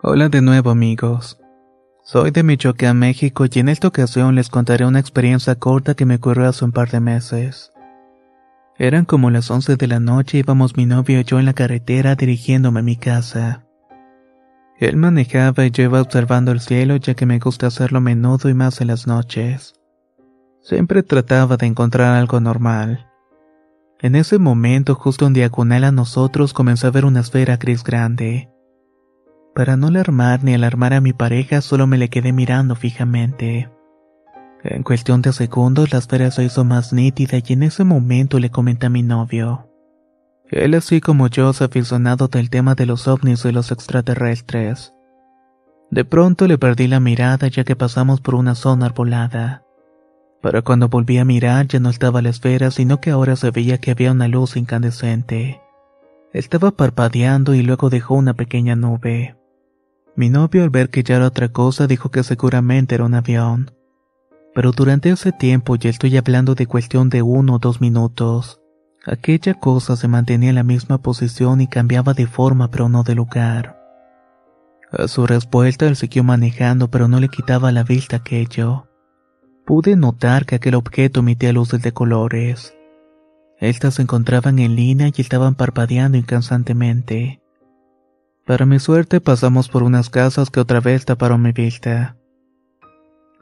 Hola de nuevo amigos. Soy de Michoacán, México y en esta ocasión les contaré una experiencia corta que me ocurrió hace un par de meses. Eran como las 11 de la noche íbamos mi novio y yo en la carretera dirigiéndome a mi casa. Él manejaba y yo iba observando el cielo ya que me gusta hacerlo menudo y más en las noches. Siempre trataba de encontrar algo normal. En ese momento, justo en diagonal a nosotros, comencé a ver una esfera gris grande. Para no alarmar ni alarmar a mi pareja, solo me le quedé mirando fijamente. En cuestión de segundos, la esfera se hizo más nítida y en ese momento le comenté a mi novio. Él, así como yo, es aficionado del tema de los ovnis y los extraterrestres. De pronto le perdí la mirada ya que pasamos por una zona arbolada. Pero cuando volví a mirar ya no estaba la esfera, sino que ahora se veía que había una luz incandescente. Estaba parpadeando y luego dejó una pequeña nube. Mi novio al ver que ya era otra cosa dijo que seguramente era un avión. Pero durante ese tiempo, ya estoy hablando de cuestión de uno o dos minutos, aquella cosa se mantenía en la misma posición y cambiaba de forma pero no de lugar. A su respuesta él siguió manejando pero no le quitaba la vista aquello. Pude notar que aquel objeto emitía luces de colores. Estas se encontraban en línea y estaban parpadeando incansantemente. Para mi suerte pasamos por unas casas que otra vez taparon mi vista.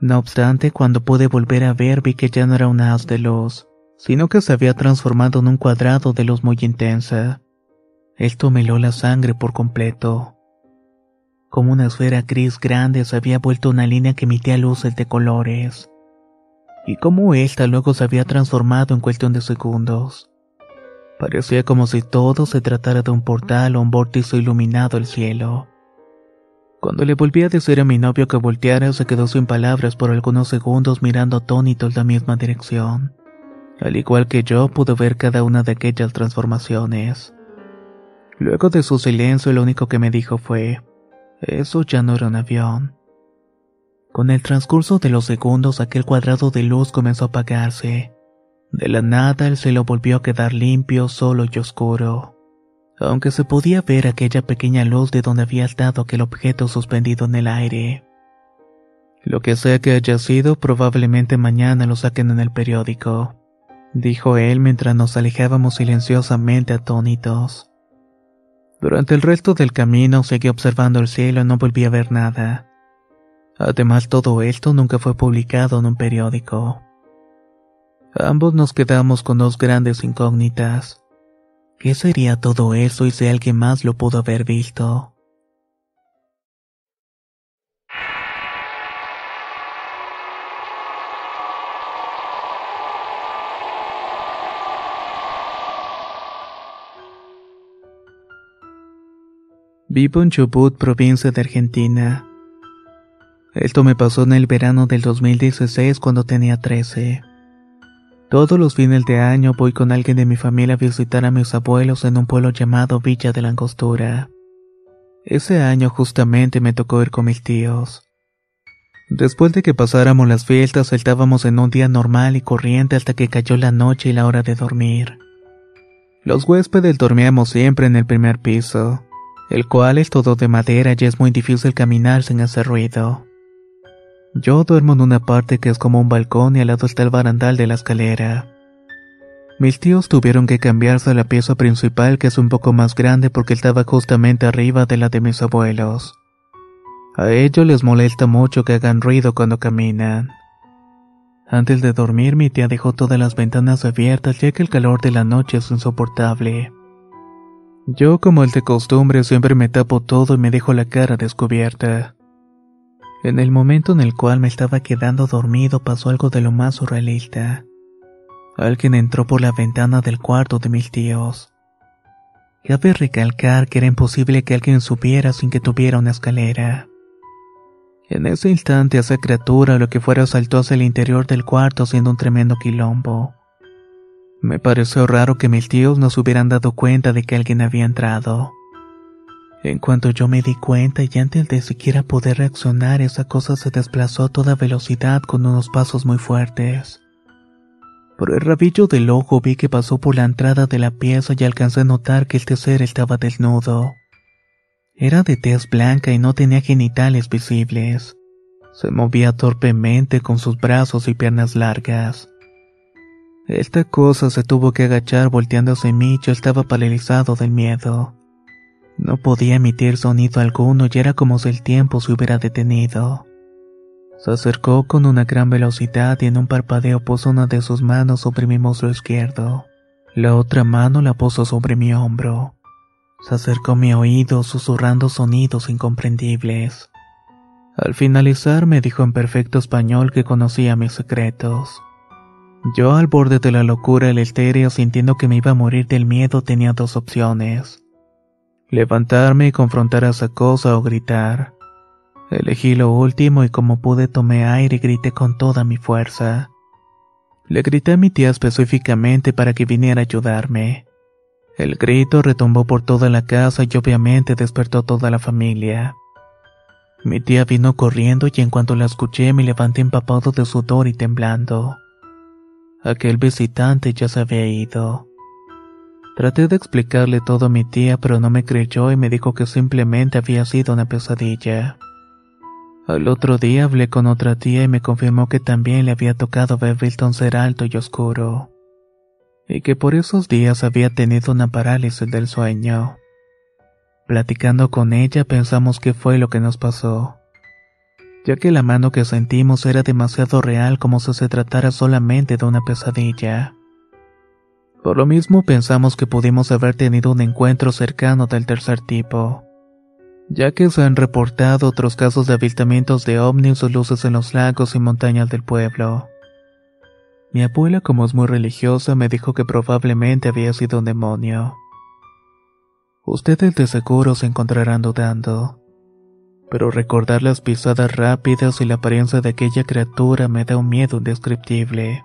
No obstante, cuando pude volver a ver vi que ya no era un haz de luz, sino que se había transformado en un cuadrado de luz muy intensa. Esto me heló la sangre por completo. Como una esfera gris grande se había vuelto una línea que emitía luces de colores. Y como esta luego se había transformado en cuestión de segundos. Parecía como si todo se tratara de un portal o un vórtice iluminado el cielo. Cuando le volví a decir a mi novio que volteara, se quedó sin palabras por algunos segundos mirando atónito en la misma dirección. Al igual que yo, pude ver cada una de aquellas transformaciones. Luego de su silencio, lo único que me dijo fue, eso ya no era un avión. Con el transcurso de los segundos, aquel cuadrado de luz comenzó a apagarse. De la nada el cielo volvió a quedar limpio, solo y oscuro. Aunque se podía ver aquella pequeña luz de donde había estado aquel objeto suspendido en el aire. Lo que sea que haya sido, probablemente mañana lo saquen en el periódico, dijo él mientras nos alejábamos silenciosamente atónitos. Durante el resto del camino seguí observando el cielo y no volví a ver nada. Además todo esto nunca fue publicado en un periódico. Ambos nos quedamos con dos grandes incógnitas. ¿Qué sería todo eso y si alguien más lo pudo haber visto? Vivo en Chubut, provincia de Argentina. Esto me pasó en el verano del 2016 cuando tenía 13. Todos los fines de año voy con alguien de mi familia a visitar a mis abuelos en un pueblo llamado Villa de la Angostura. Ese año justamente me tocó ir con mis tíos. Después de que pasáramos las fiestas, saltábamos en un día normal y corriente hasta que cayó la noche y la hora de dormir. Los huéspedes dormíamos siempre en el primer piso, el cual es todo de madera y es muy difícil caminar sin hacer ruido. Yo duermo en una parte que es como un balcón y al lado está el barandal de la escalera. Mis tíos tuvieron que cambiarse a la pieza principal que es un poco más grande porque estaba justamente arriba de la de mis abuelos. A ellos les molesta mucho que hagan ruido cuando caminan. Antes de dormir mi tía dejó todas las ventanas abiertas ya que el calor de la noche es insoportable. Yo como el de costumbre siempre me tapo todo y me dejo la cara descubierta. En el momento en el cual me estaba quedando dormido pasó algo de lo más surrealista. Alguien entró por la ventana del cuarto de mis tíos. Cabe recalcar que era imposible que alguien subiera sin que tuviera una escalera. En ese instante esa criatura lo que fuera saltó hacia el interior del cuarto siendo un tremendo quilombo. Me pareció raro que mis tíos no se hubieran dado cuenta de que alguien había entrado. En cuanto yo me di cuenta y antes de siquiera poder reaccionar esa cosa se desplazó a toda velocidad con unos pasos muy fuertes. Por el rabillo del ojo vi que pasó por la entrada de la pieza y alcancé a notar que este ser estaba desnudo. Era de tez blanca y no tenía genitales visibles. Se movía torpemente con sus brazos y piernas largas. Esta cosa se tuvo que agachar volteándose mí y yo estaba paralizado del miedo. No podía emitir sonido alguno y era como si el tiempo se hubiera detenido. Se acercó con una gran velocidad y en un parpadeo puso una de sus manos sobre mi muslo izquierdo. La otra mano la puso sobre mi hombro. Se acercó a mi oído susurrando sonidos incomprendibles. Al finalizar me dijo en perfecto español que conocía mis secretos. Yo al borde de la locura el estéreo sintiendo que me iba a morir del miedo tenía dos opciones. Levantarme y confrontar a esa cosa o gritar. Elegí lo último y como pude tomé aire y grité con toda mi fuerza. Le grité a mi tía específicamente para que viniera a ayudarme. El grito retumbó por toda la casa y obviamente despertó toda la familia. Mi tía vino corriendo y en cuanto la escuché me levanté empapado de sudor y temblando. Aquel visitante ya se había ido. Traté de explicarle todo a mi tía pero no me creyó y me dijo que simplemente había sido una pesadilla. Al otro día hablé con otra tía y me confirmó que también le había tocado ver Wilton ser alto y oscuro. Y que por esos días había tenido una parálisis del sueño. Platicando con ella pensamos qué fue lo que nos pasó. Ya que la mano que sentimos era demasiado real como si se tratara solamente de una pesadilla. Por lo mismo pensamos que pudimos haber tenido un encuentro cercano del tercer tipo ya que se han reportado otros casos de avistamientos de ovnis o luces en los lagos y montañas del pueblo. Mi abuela, como es muy religiosa, me dijo que probablemente había sido un demonio. Ustedes de seguro se encontrarán dudando, pero recordar las pisadas rápidas y la apariencia de aquella criatura me da un miedo indescriptible.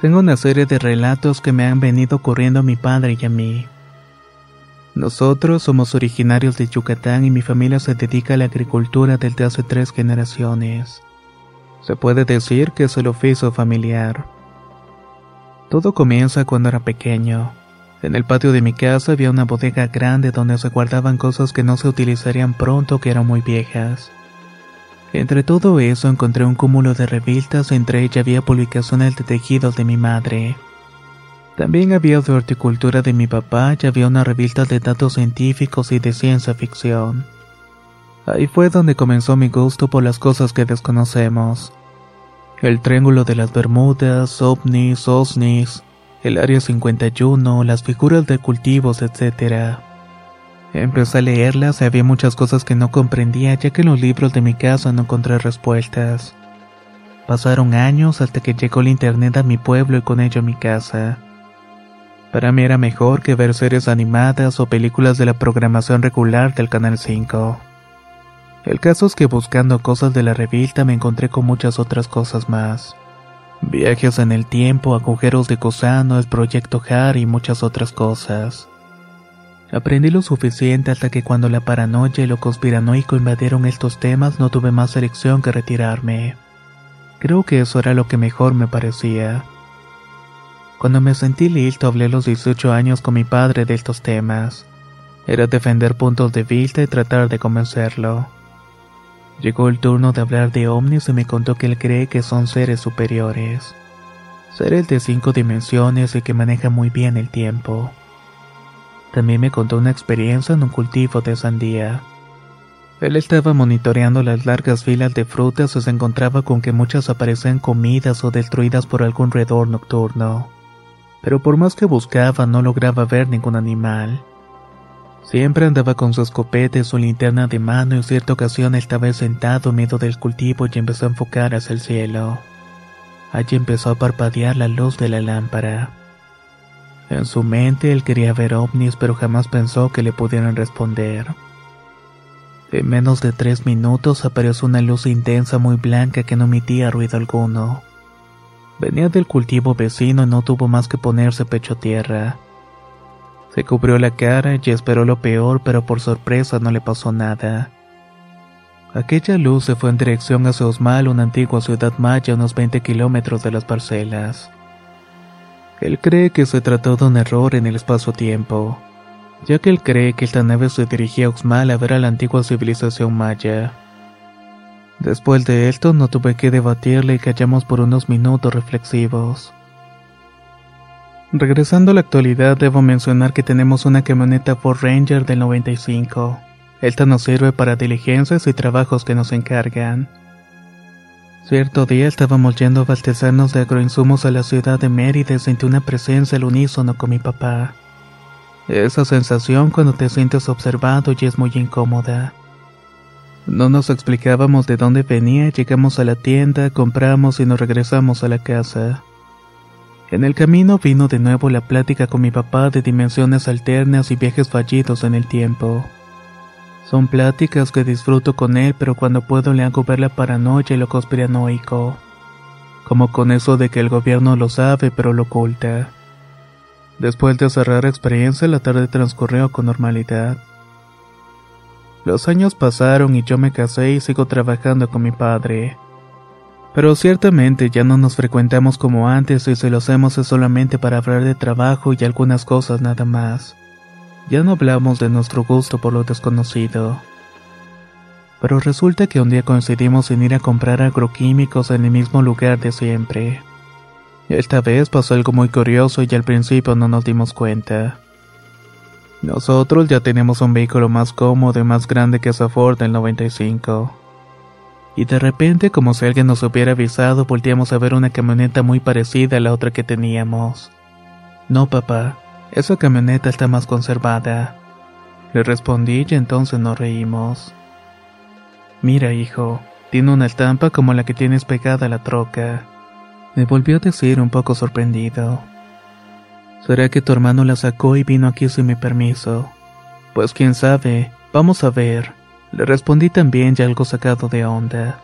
Tengo una serie de relatos que me han venido ocurriendo a mi padre y a mí. Nosotros somos originarios de Yucatán y mi familia se dedica a la agricultura desde hace tres generaciones. Se puede decir que es el oficio familiar. Todo comienza cuando era pequeño. En el patio de mi casa había una bodega grande donde se guardaban cosas que no se utilizarían pronto que eran muy viejas. Entre todo eso encontré un cúmulo de revistas, entre ellas había publicaciones de tejidos de mi madre. También había de horticultura de mi papá y había una revista de datos científicos y de ciencia ficción. Ahí fue donde comenzó mi gusto por las cosas que desconocemos. El Triángulo de las Bermudas, ovnis, osnis, el Área 51, las figuras de cultivos, etc. Empecé a leerlas y había muchas cosas que no comprendía ya que en los libros de mi casa no encontré respuestas. Pasaron años hasta que llegó el internet a mi pueblo y con ello a mi casa. Para mí era mejor que ver series animadas o películas de la programación regular del Canal 5. El caso es que buscando cosas de la revista me encontré con muchas otras cosas más. Viajes en el tiempo, agujeros de gusano, el proyecto HAR y muchas otras cosas. Aprendí lo suficiente hasta que cuando la paranoia y lo conspiranoico invadieron estos temas no tuve más elección que retirarme. Creo que eso era lo que mejor me parecía. Cuando me sentí listo hablé a los 18 años con mi padre de estos temas. Era defender puntos de vista y tratar de convencerlo. Llegó el turno de hablar de ovnis y me contó que él cree que son seres superiores. Seres de cinco dimensiones y que manejan muy bien el tiempo. También me contó una experiencia en un cultivo de sandía. Él estaba monitoreando las largas filas de frutas y se encontraba con que muchas aparecían comidas o destruidas por algún roedor nocturno pero por más que buscaba no lograba ver ningún animal. Siempre andaba con su escopeta y su linterna de mano y en cierta ocasión estaba sentado en medio del cultivo y empezó a enfocar hacia el cielo. Allí empezó a parpadear la luz de la lámpara. En su mente él quería ver ovnis pero jamás pensó que le pudieran responder. En menos de tres minutos apareció una luz intensa muy blanca que no emitía ruido alguno. Venía del cultivo vecino y no tuvo más que ponerse pecho a tierra. Se cubrió la cara y esperó lo peor, pero por sorpresa no le pasó nada. Aquella luz se fue en dirección hacia Osmal, una antigua ciudad maya a unos 20 kilómetros de las parcelas. Él cree que se trató de un error en el espacio-tiempo, ya que él cree que esta nave se dirigía a Oxmal a ver a la antigua civilización maya. Después de esto no tuve que debatirle y callamos por unos minutos reflexivos. Regresando a la actualidad, debo mencionar que tenemos una camioneta Ford Ranger del 95. Esta nos sirve para diligencias y trabajos que nos encargan. Cierto día estábamos yendo a abastecernos de agroinsumos a la ciudad de Mérida y sentí una presencia al unísono con mi papá. Esa sensación cuando te sientes observado y es muy incómoda. No nos explicábamos de dónde venía, llegamos a la tienda, compramos y nos regresamos a la casa. En el camino vino de nuevo la plática con mi papá de dimensiones alternas y viajes fallidos en el tiempo. Son pláticas que disfruto con él, pero cuando puedo le hago ver la paranoia y lo conspiranoico. Como con eso de que el gobierno lo sabe pero lo oculta. Después de cerrar experiencia, la tarde transcurrió con normalidad. Los años pasaron y yo me casé y sigo trabajando con mi padre. Pero ciertamente ya no nos frecuentamos como antes y si lo hacemos es solamente para hablar de trabajo y algunas cosas nada más. Ya no hablamos de nuestro gusto por lo desconocido. Pero resulta que un día coincidimos en ir a comprar agroquímicos en el mismo lugar de siempre. Esta vez pasó algo muy curioso y al principio no nos dimos cuenta. Nosotros ya tenemos un vehículo más cómodo y más grande que esa Ford del 95. Y de repente, como si alguien nos hubiera avisado, volteamos a ver una camioneta muy parecida a la otra que teníamos. No, papá, esa camioneta está más conservada. Le respondí y entonces nos reímos. Mira, hijo, tiene una estampa como la que tienes pegada a la troca. Me volvió a decir un poco sorprendido. ¿Será que tu hermano la sacó y vino aquí sin mi permiso? Pues quién sabe, vamos a ver. Le respondí también ya algo sacado de onda.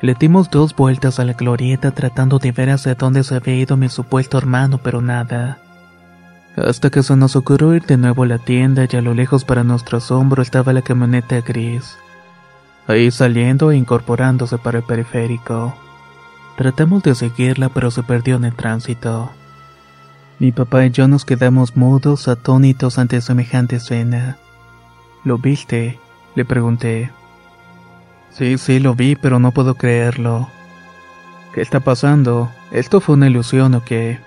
Le dimos dos vueltas a la glorieta tratando de ver hacia dónde se había ido mi supuesto hermano, pero nada. Hasta que se nos ocurrió ir de nuevo a la tienda y a lo lejos para nuestro asombro estaba la camioneta gris. Ahí saliendo e incorporándose para el periférico. Tratamos de seguirla pero se perdió en el tránsito. Mi papá y yo nos quedamos mudos, atónitos ante semejante escena. ¿Lo viste? Le pregunté. Sí, sí, lo vi, pero no puedo creerlo. ¿Qué está pasando? ¿Esto fue una ilusión o qué?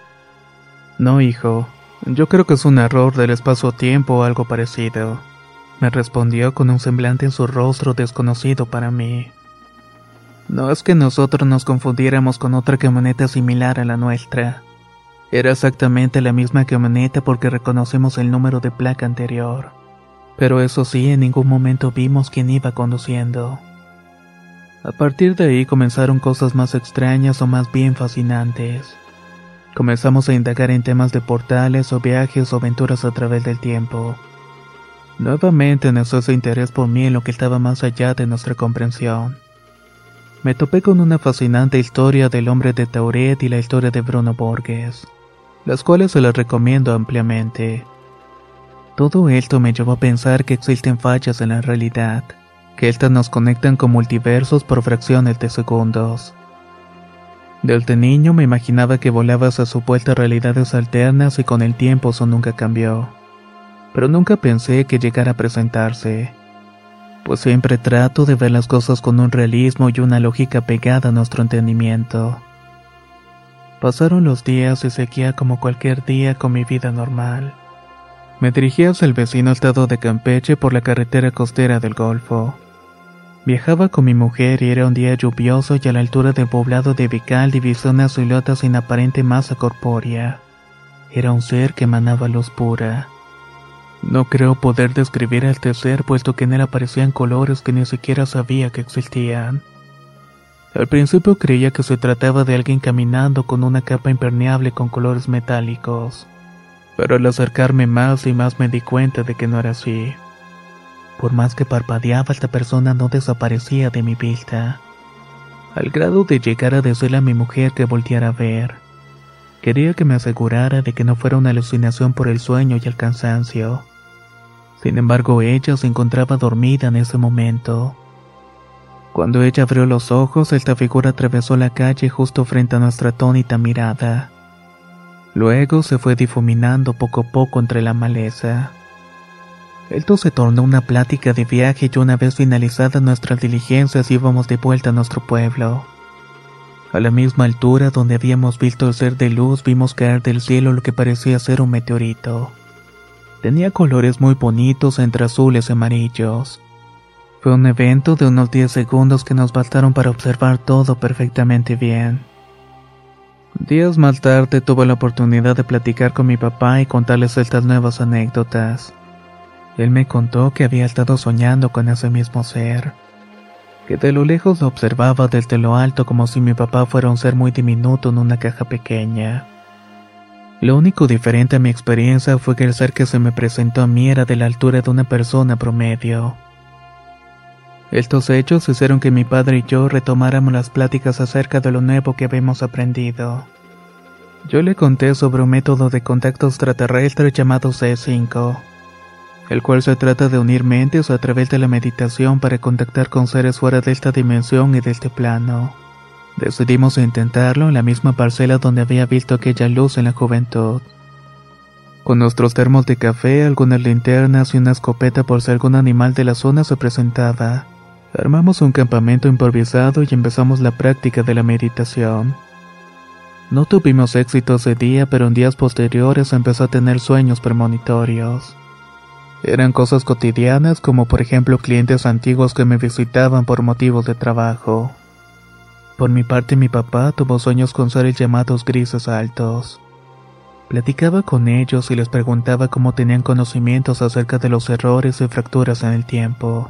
No, hijo. Yo creo que es un error del espacio-tiempo o algo parecido. Me respondió con un semblante en su rostro desconocido para mí. No es que nosotros nos confundiéramos con otra camioneta similar a la nuestra. Era exactamente la misma camioneta porque reconocemos el número de placa anterior. Pero eso sí, en ningún momento vimos quién iba conduciendo. A partir de ahí comenzaron cosas más extrañas o más bien fascinantes. Comenzamos a indagar en temas de portales o viajes o aventuras a través del tiempo. Nuevamente nació ese interés por mí en lo que estaba más allá de nuestra comprensión. Me topé con una fascinante historia del hombre de Tauret y la historia de Bruno Borges, las cuales se las recomiendo ampliamente. Todo esto me llevó a pensar que existen fallas en la realidad, que estas nos conectan con multiversos por fracciones de segundos. Desde niño me imaginaba que volaba a supuestas realidades alternas y con el tiempo eso nunca cambió. Pero nunca pensé que llegara a presentarse pues siempre trato de ver las cosas con un realismo y una lógica pegada a nuestro entendimiento. Pasaron los días y seguía como cualquier día con mi vida normal. Me dirigí hacia el vecino estado de Campeche por la carretera costera del Golfo. Viajaba con mi mujer y era un día lluvioso y a la altura del poblado de Vical divisé una silueta sin aparente masa corpórea. Era un ser que emanaba luz pura. No creo poder describir a este ser puesto que en él aparecían colores que ni siquiera sabía que existían. Al principio creía que se trataba de alguien caminando con una capa impermeable con colores metálicos, pero al acercarme más y más me di cuenta de que no era así. Por más que parpadeaba esta persona no desaparecía de mi vista, al grado de llegar a decirle a mi mujer que volteara a ver. Quería que me asegurara de que no fuera una alucinación por el sueño y el cansancio. Sin embargo, ella se encontraba dormida en ese momento. Cuando ella abrió los ojos, esta figura atravesó la calle justo frente a nuestra atónita mirada. Luego se fue difuminando poco a poco entre la maleza. Esto se tornó una plática de viaje y una vez finalizadas nuestras diligencias íbamos de vuelta a nuestro pueblo. A la misma altura donde habíamos visto el ser de luz vimos caer del cielo lo que parecía ser un meteorito. Tenía colores muy bonitos entre azules y amarillos. Fue un evento de unos 10 segundos que nos bastaron para observar todo perfectamente bien. Días más tarde tuve la oportunidad de platicar con mi papá y contarles estas nuevas anécdotas. Él me contó que había estado soñando con ese mismo ser, que de lo lejos lo observaba desde lo alto como si mi papá fuera un ser muy diminuto en una caja pequeña. Lo único diferente a mi experiencia fue que el ser que se me presentó a mí era de la altura de una persona promedio. Estos hechos hicieron que mi padre y yo retomáramos las pláticas acerca de lo nuevo que habíamos aprendido. Yo le conté sobre un método de contacto extraterrestre llamado C5, el cual se trata de unir mentes a través de la meditación para contactar con seres fuera de esta dimensión y de este plano. Decidimos intentarlo en la misma parcela donde había visto aquella luz en la juventud. Con nuestros termos de café, algunas linternas y una escopeta por si algún animal de la zona se presentaba. Armamos un campamento improvisado y empezamos la práctica de la meditación. No tuvimos éxito ese día, pero en días posteriores empezó a tener sueños premonitorios. Eran cosas cotidianas como por ejemplo clientes antiguos que me visitaban por motivos de trabajo. Por mi parte, mi papá tuvo sueños con seres llamados grises altos. Platicaba con ellos y les preguntaba cómo tenían conocimientos acerca de los errores y fracturas en el tiempo.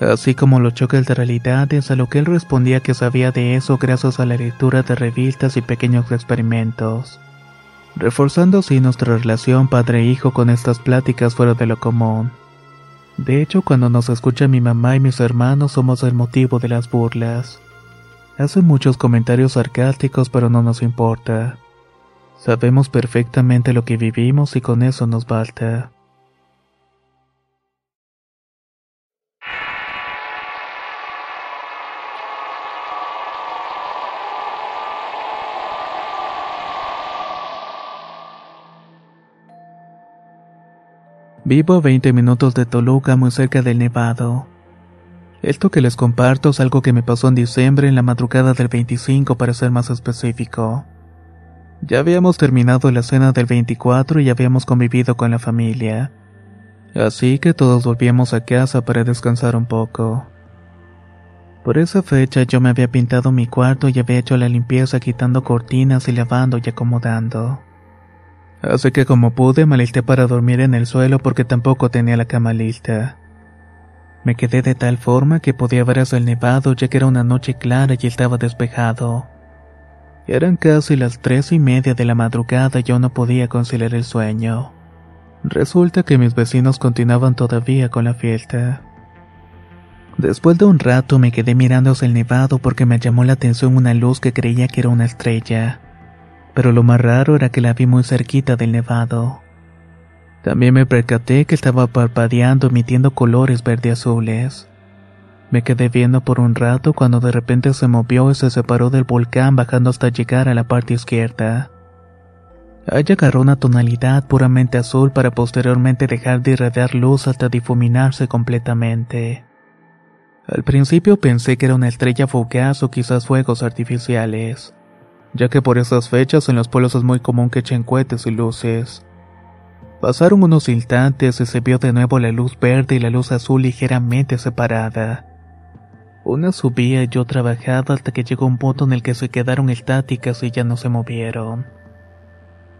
Así como los choques de realidades, a lo que él respondía que sabía de eso gracias a la lectura de revistas y pequeños experimentos, reforzando así nuestra relación padre-hijo con estas pláticas fuera de lo común. De hecho, cuando nos escucha mi mamá y mis hermanos somos el motivo de las burlas. Hace muchos comentarios sarcásticos, pero no nos importa. Sabemos perfectamente lo que vivimos y con eso nos basta. Vivo a 20 minutos de Toluca, muy cerca del Nevado. Esto que les comparto es algo que me pasó en diciembre en la madrugada del 25 para ser más específico. Ya habíamos terminado la cena del 24 y habíamos convivido con la familia. Así que todos volvíamos a casa para descansar un poco. Por esa fecha yo me había pintado mi cuarto y había hecho la limpieza quitando cortinas y lavando y acomodando. Así que como pude me alisté para dormir en el suelo porque tampoco tenía la cama lista. Me quedé de tal forma que podía ver hasta el nevado ya que era una noche clara y estaba despejado. Eran casi las tres y media de la madrugada y yo no podía conciliar el sueño. Resulta que mis vecinos continuaban todavía con la fiesta. Después de un rato me quedé mirando hacia el nevado porque me llamó la atención una luz que creía que era una estrella. Pero lo más raro era que la vi muy cerquita del nevado. También me percaté que estaba parpadeando emitiendo colores verde azules. Me quedé viendo por un rato cuando de repente se movió y se separó del volcán bajando hasta llegar a la parte izquierda. Allí agarró una tonalidad puramente azul para posteriormente dejar de irradiar luz hasta difuminarse completamente. Al principio pensé que era una estrella fugaz o quizás fuegos artificiales, ya que por esas fechas en los pueblos es muy común que echen cohetes y luces. Pasaron unos instantes y se vio de nuevo la luz verde y la luz azul ligeramente separada. Una subía y otra bajaba hasta que llegó un punto en el que se quedaron estáticas y ya no se movieron.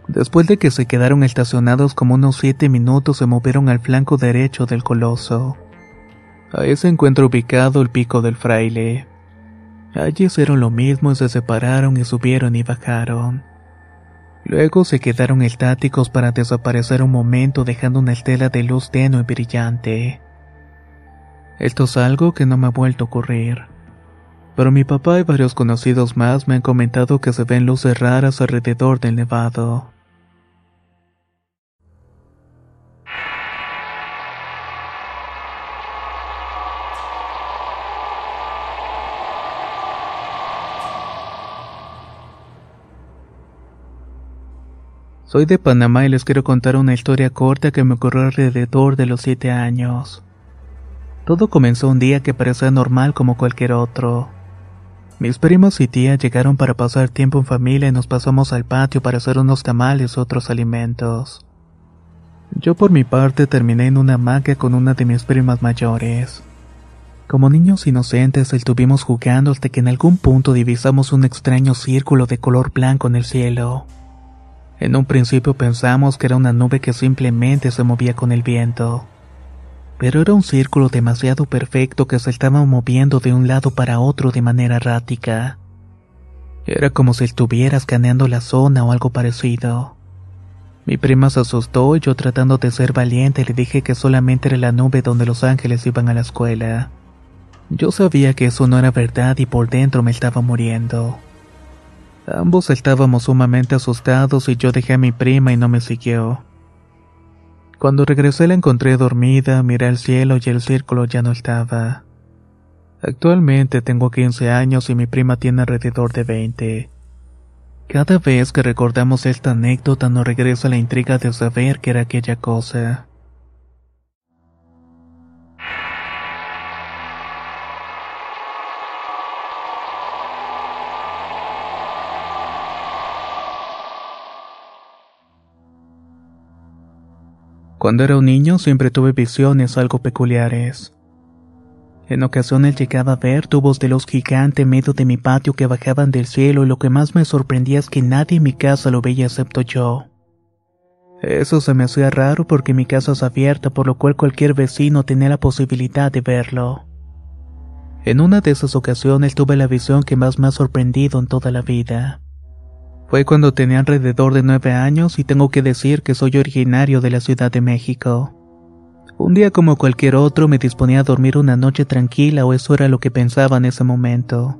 Después de que se quedaron estacionados como unos siete minutos se movieron al flanco derecho del coloso. Ahí se encuentra ubicado el pico del fraile. Allí hicieron lo mismo y se separaron y subieron y bajaron. Luego se quedaron estáticos para desaparecer un momento dejando una estela de luz tenue y brillante. Esto es algo que no me ha vuelto a ocurrir. Pero mi papá y varios conocidos más me han comentado que se ven luces raras alrededor del nevado. Soy de Panamá y les quiero contar una historia corta que me ocurrió alrededor de los 7 años. Todo comenzó un día que parecía normal como cualquier otro. Mis primos y tía llegaron para pasar tiempo en familia y nos pasamos al patio para hacer unos tamales u otros alimentos. Yo por mi parte terminé en una hamaca con una de mis primas mayores. Como niños inocentes estuvimos jugando hasta que en algún punto divisamos un extraño círculo de color blanco en el cielo. En un principio pensamos que era una nube que simplemente se movía con el viento pero era un círculo demasiado perfecto que se estaba moviendo de un lado para otro de manera errática. Era como si estuviera escaneando la zona o algo parecido. Mi prima se asustó y yo tratando de ser valiente le dije que solamente era la nube donde los ángeles iban a la escuela. Yo sabía que eso no era verdad y por dentro me estaba muriendo. Ambos estábamos sumamente asustados y yo dejé a mi prima y no me siguió. Cuando regresé la encontré dormida, miré al cielo y el círculo ya no estaba. Actualmente tengo 15 años y mi prima tiene alrededor de 20. Cada vez que recordamos esta anécdota nos regresa la intriga de saber qué era aquella cosa. Cuando era un niño siempre tuve visiones algo peculiares. En ocasiones llegaba a ver tubos de luz gigante en medio de mi patio que bajaban del cielo y lo que más me sorprendía es que nadie en mi casa lo veía excepto yo. Eso se me hacía raro porque mi casa es abierta por lo cual cualquier vecino tenía la posibilidad de verlo. En una de esas ocasiones tuve la visión que más me ha sorprendido en toda la vida. Fue cuando tenía alrededor de nueve años y tengo que decir que soy originario de la Ciudad de México. Un día como cualquier otro me disponía a dormir una noche tranquila o eso era lo que pensaba en ese momento.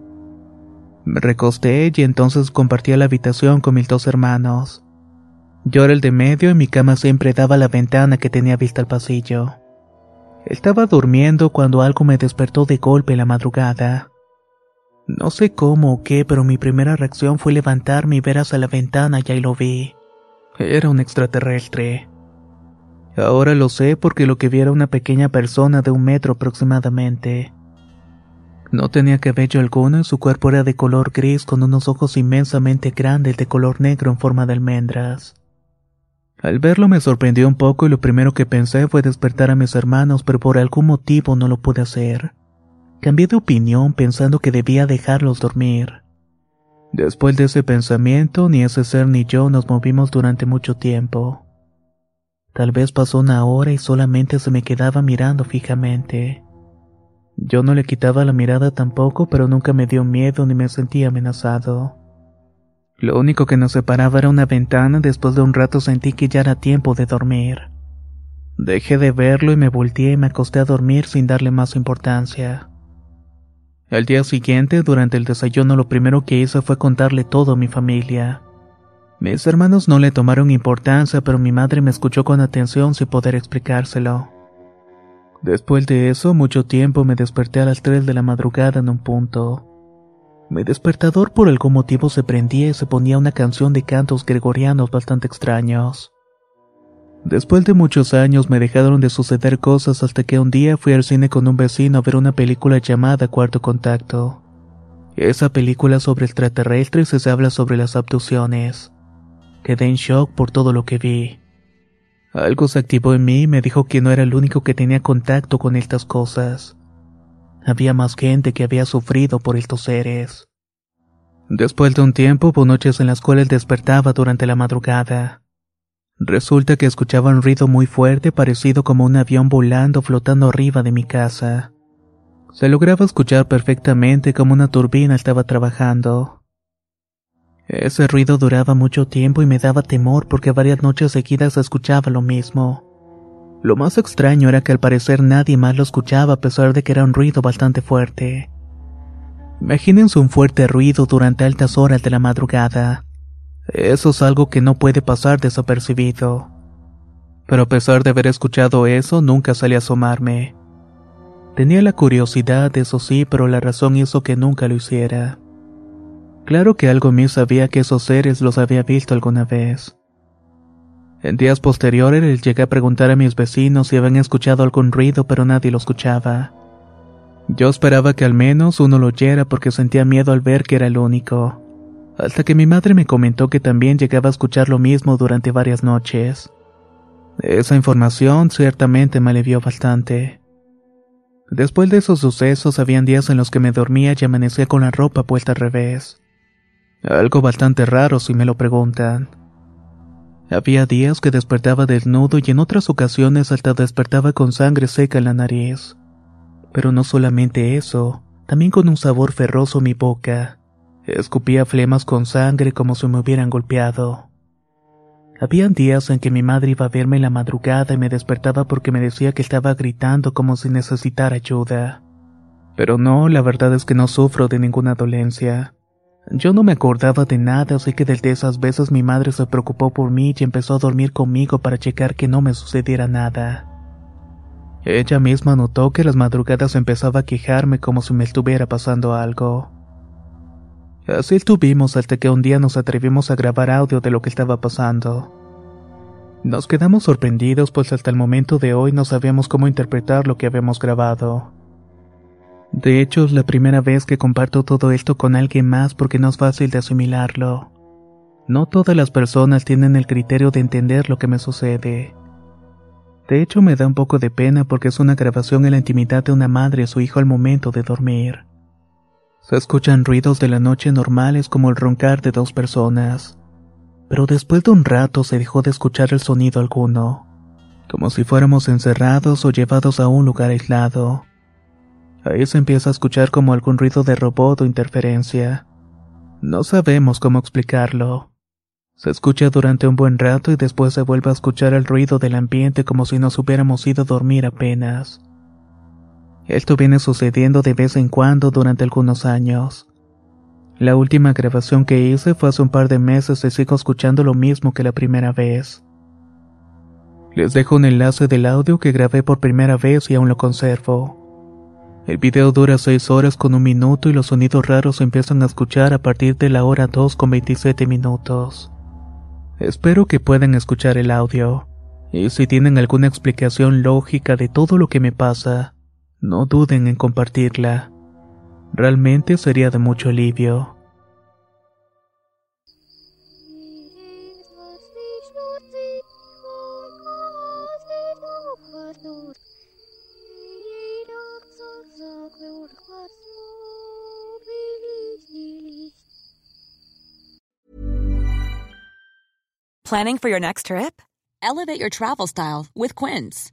Me recosté y entonces compartía la habitación con mis dos hermanos. Yo era el de medio y mi cama siempre daba la ventana que tenía vista al pasillo. Estaba durmiendo cuando algo me despertó de golpe la madrugada. No sé cómo o qué, pero mi primera reacción fue levantarme y ver hacia la ventana y ahí lo vi. Era un extraterrestre. Ahora lo sé porque lo que vi era una pequeña persona de un metro aproximadamente. No tenía cabello alguno y su cuerpo era de color gris con unos ojos inmensamente grandes de color negro en forma de almendras. Al verlo me sorprendió un poco y lo primero que pensé fue despertar a mis hermanos, pero por algún motivo no lo pude hacer. Cambié de opinión pensando que debía dejarlos dormir. Después de ese pensamiento, ni ese ser ni yo nos movimos durante mucho tiempo. Tal vez pasó una hora y solamente se me quedaba mirando fijamente. Yo no le quitaba la mirada tampoco, pero nunca me dio miedo ni me sentía amenazado. Lo único que nos separaba era una ventana, después de un rato sentí que ya era tiempo de dormir. Dejé de verlo y me volteé y me acosté a dormir sin darle más importancia. Al día siguiente, durante el desayuno, lo primero que hice fue contarle todo a mi familia. Mis hermanos no le tomaron importancia, pero mi madre me escuchó con atención sin poder explicárselo. Después de eso, mucho tiempo me desperté a las 3 de la madrugada en un punto. Mi despertador por algún motivo se prendía y se ponía una canción de cantos gregorianos bastante extraños. Después de muchos años me dejaron de suceder cosas hasta que un día fui al cine con un vecino a ver una película llamada Cuarto Contacto. Esa película sobre extraterrestres se habla sobre las abducciones. Quedé en shock por todo lo que vi. Algo se activó en mí y me dijo que no era el único que tenía contacto con estas cosas. Había más gente que había sufrido por estos seres. Después de un tiempo hubo noches en las cuales despertaba durante la madrugada. Resulta que escuchaba un ruido muy fuerte parecido como un avión volando flotando arriba de mi casa. Se lograba escuchar perfectamente como una turbina estaba trabajando. Ese ruido duraba mucho tiempo y me daba temor porque varias noches seguidas escuchaba lo mismo. Lo más extraño era que al parecer nadie más lo escuchaba a pesar de que era un ruido bastante fuerte. Imagínense un fuerte ruido durante altas horas de la madrugada. Eso es algo que no puede pasar desapercibido. Pero a pesar de haber escuchado eso, nunca salí a asomarme. Tenía la curiosidad, eso sí, pero la razón hizo que nunca lo hiciera. Claro que algo mío sabía que esos seres los había visto alguna vez. En días posteriores llegué a preguntar a mis vecinos si habían escuchado algún ruido, pero nadie lo escuchaba. Yo esperaba que al menos uno lo oyera porque sentía miedo al ver que era el único. Hasta que mi madre me comentó que también llegaba a escuchar lo mismo durante varias noches. Esa información ciertamente me alivió bastante. Después de esos sucesos habían días en los que me dormía y amanecía con la ropa puesta al revés. Algo bastante raro si me lo preguntan. Había días que despertaba desnudo y en otras ocasiones hasta despertaba con sangre seca en la nariz. Pero no solamente eso, también con un sabor ferroso en mi boca. Escupía flemas con sangre como si me hubieran golpeado. Habían días en que mi madre iba a verme en la madrugada y me despertaba porque me decía que estaba gritando como si necesitara ayuda. Pero no, la verdad es que no sufro de ninguna dolencia. Yo no me acordaba de nada, así que desde esas veces mi madre se preocupó por mí y empezó a dormir conmigo para checar que no me sucediera nada. Ella misma notó que las madrugadas empezaba a quejarme como si me estuviera pasando algo. Así estuvimos hasta que un día nos atrevimos a grabar audio de lo que estaba pasando. Nos quedamos sorprendidos pues hasta el momento de hoy no sabíamos cómo interpretar lo que habíamos grabado. De hecho, es la primera vez que comparto todo esto con alguien más porque no es fácil de asimilarlo. No todas las personas tienen el criterio de entender lo que me sucede. De hecho, me da un poco de pena porque es una grabación en la intimidad de una madre y su hijo al momento de dormir. Se escuchan ruidos de la noche normales como el roncar de dos personas. Pero después de un rato se dejó de escuchar el sonido alguno, como si fuéramos encerrados o llevados a un lugar aislado. Ahí se empieza a escuchar como algún ruido de robot o interferencia. No sabemos cómo explicarlo. Se escucha durante un buen rato y después se vuelve a escuchar el ruido del ambiente como si nos hubiéramos ido a dormir apenas. Esto viene sucediendo de vez en cuando durante algunos años. La última grabación que hice fue hace un par de meses y sigo escuchando lo mismo que la primera vez. Les dejo un enlace del audio que grabé por primera vez y aún lo conservo. El video dura 6 horas con un minuto y los sonidos raros se empiezan a escuchar a partir de la hora 2 con 27 minutos. Espero que puedan escuchar el audio. Y si tienen alguna explicación lógica de todo lo que me pasa, no duden en compartirla. Realmente sería de mucho alivio. Planning for your next trip? Elevate your travel style with Quince.